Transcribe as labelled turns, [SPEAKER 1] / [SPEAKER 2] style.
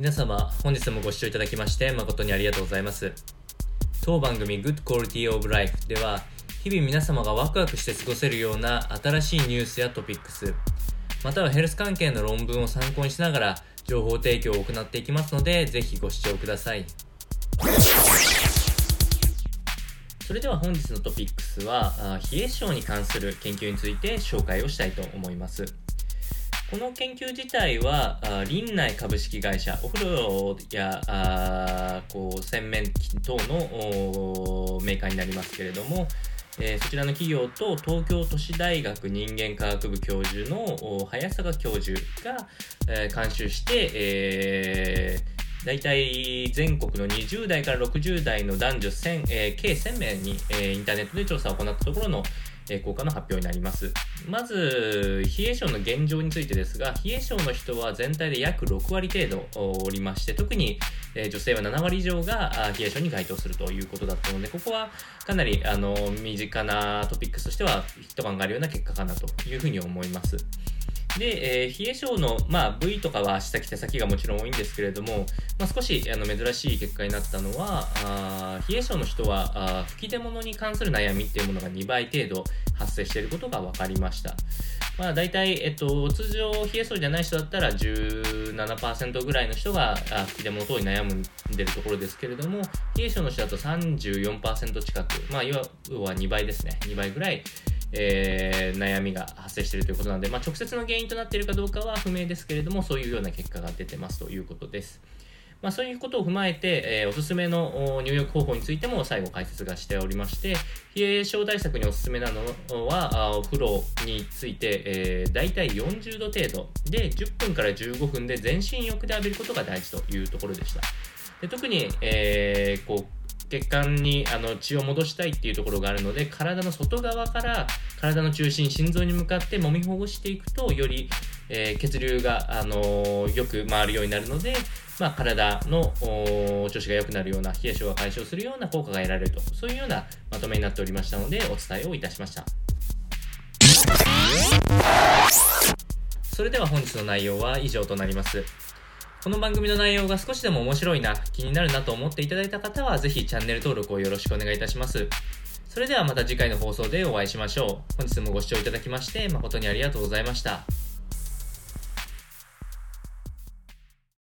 [SPEAKER 1] 皆様、本日もご視聴いただきまして誠にありがとうございます。当番組 Good Quality of Life では、日々皆様がワクワクして過ごせるような新しいニュースやトピックス、またはヘルス関係の論文を参考にしながら情報提供を行っていきますので、ぜひご視聴ください。それでは本日のトピックスは、冷え症に関する研究について紹介をしたいと思います。この研究自体は、林内株式会社、お風呂やあこう洗面器等のメーカーになりますけれども、えーそちらの企業と東京都市大学人間科学部教授の早坂教授が、えー監修して、えー大体全国の20代から60代の男女1000、えー計1000名に、えーインターネットで調査を行ったところの、効果の発表になります。まず、冷え症の現状についてですが、冷え症の人は全体で約6割程度おりまして、特に、女性は7割以上が冷え症に該当するということだったので、ここはかなりあの身近なトピックスとしては一晩があるような結果かなというふうに思います。で、えー冷え性の、まあ、部位とかは足先手先がもちろん多いんですけれども、まあ、少しあの珍しい結果になったのはあー冷え性の人はあー吹き出物に関する悩みっていうものが2倍程度発生していることが分かりました。まあ、大体、えっと、通常冷え性じゃない人だったら17%ぐらいの人があ吹き出物等に悩んでるところですけれども冷え性の人だと34%近く、まあ、要は2倍ですね2倍ぐらいえー悩みが発生しているということなので、まあ、直接の原因となっているかどうかは不明ですけれどもそういうような結果が出てますということです。まあ、そういうことを踏まえて、えーおすすめの入浴方法についても最後解説がしておりまして冷え症対策におすすめなのはお風呂について、えー、大体40度程度で10分から15分で全身浴で浴びることが大事というところでしたで特に、えーこう血管にあの血を戻したいっていうところがあるので体の外側から体の中心心臓に向かって揉みほぐしていくとより、えー血流が、あのーよく回るようになるので、まあ、体の調子が良くなるような冷え症が解消するような効果が得られると。そういうようなまとめになっておりましたのでお伝えをいたしました。それでは本日の内容は以上となります。この番組の内容が少しでも面白いな、気になるなと思っていただいた方は、ぜひチャンネル登録をよろしくお願いいたします。それではまた次回の放送でお会いしましょう。本日もご視聴いただきまして、誠にありがとうございました。